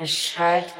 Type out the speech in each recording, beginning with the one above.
Es schallt.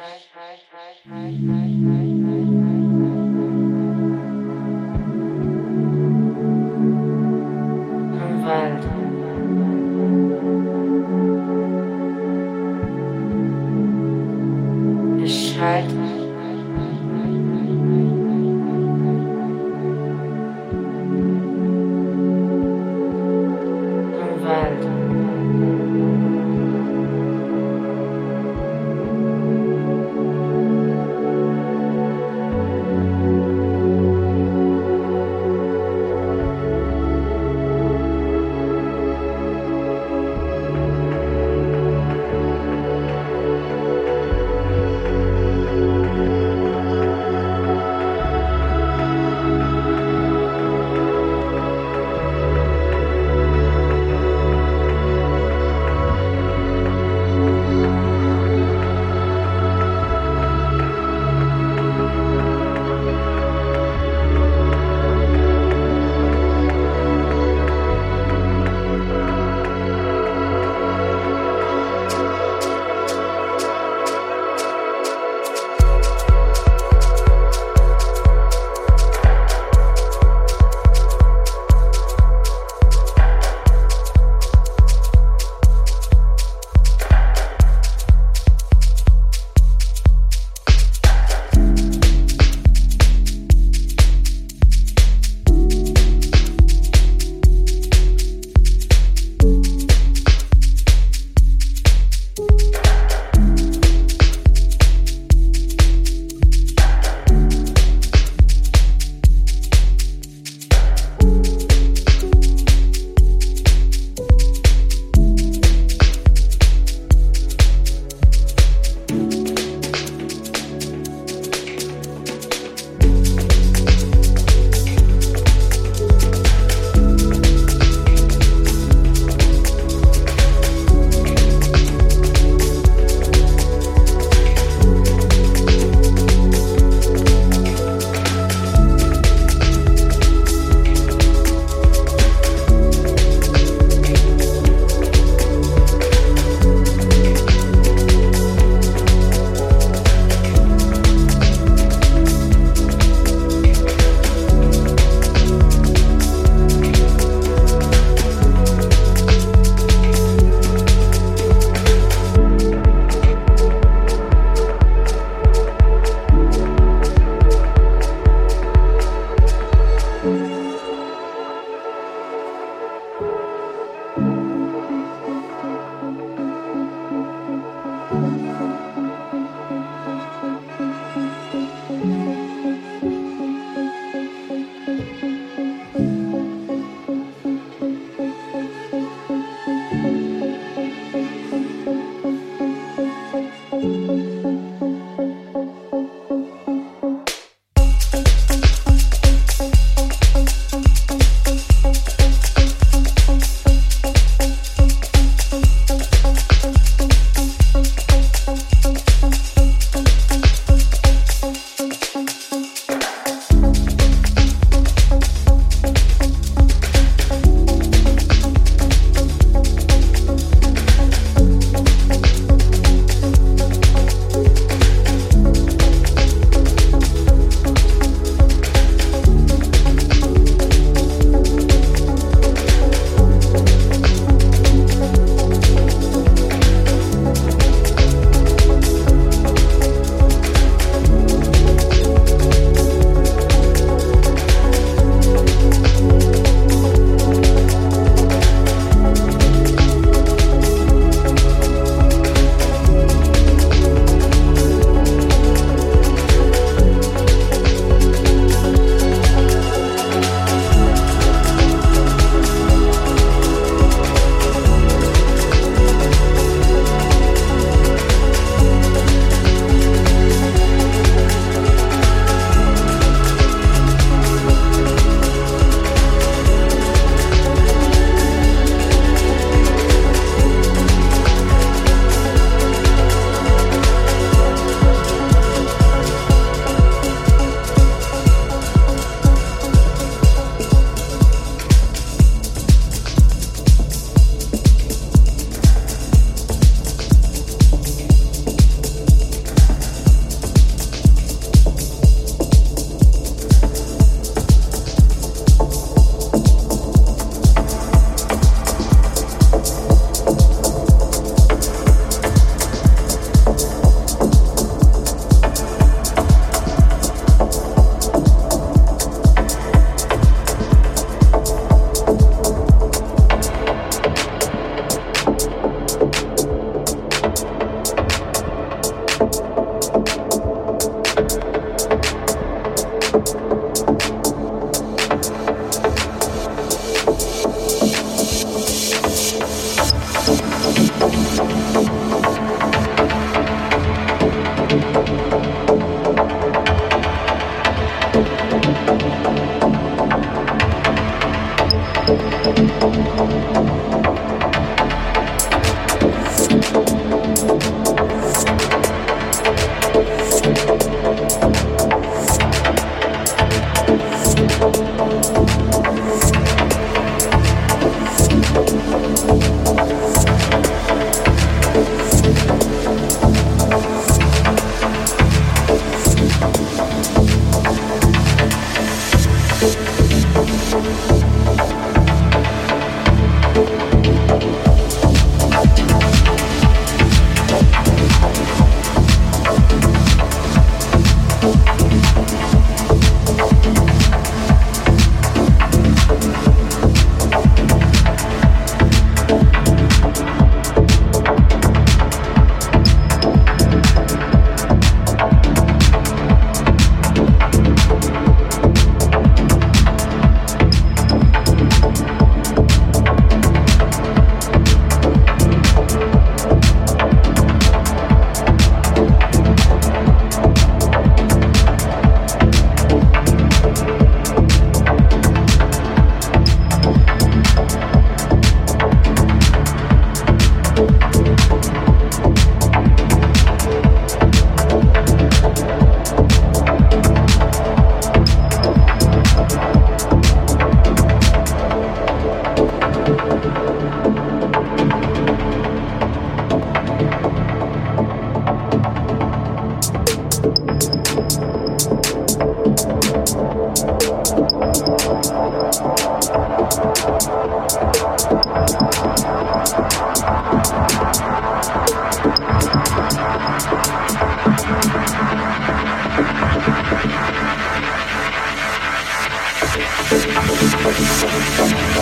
Thank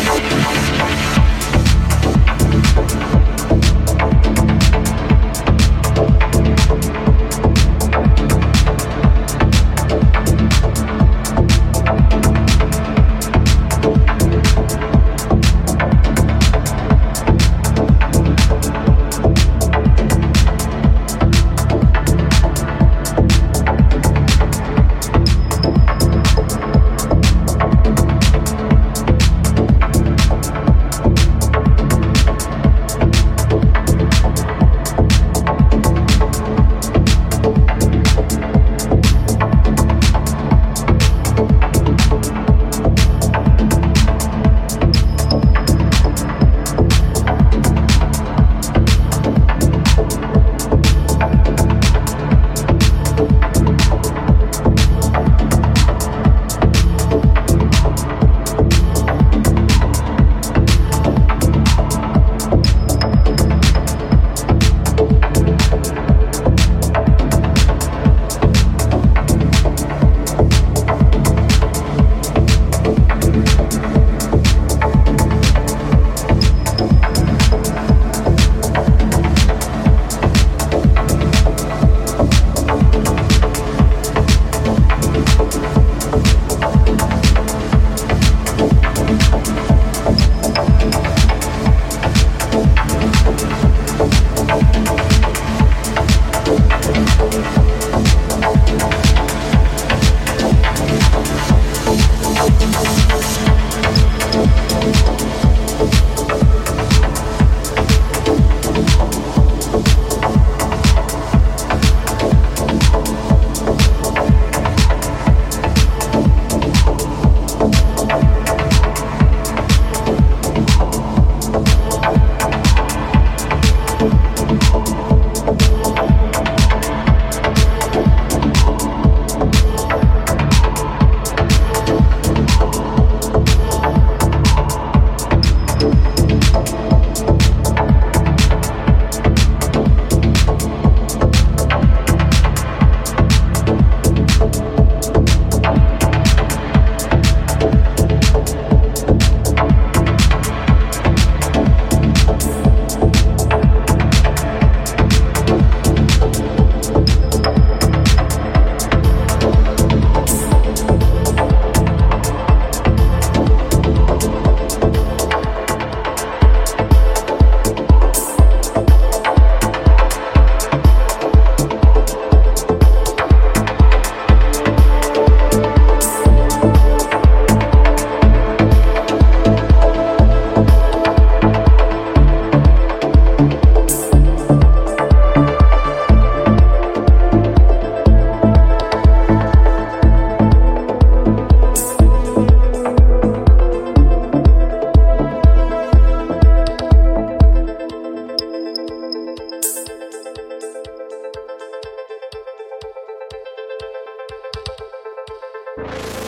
you. you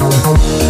Thank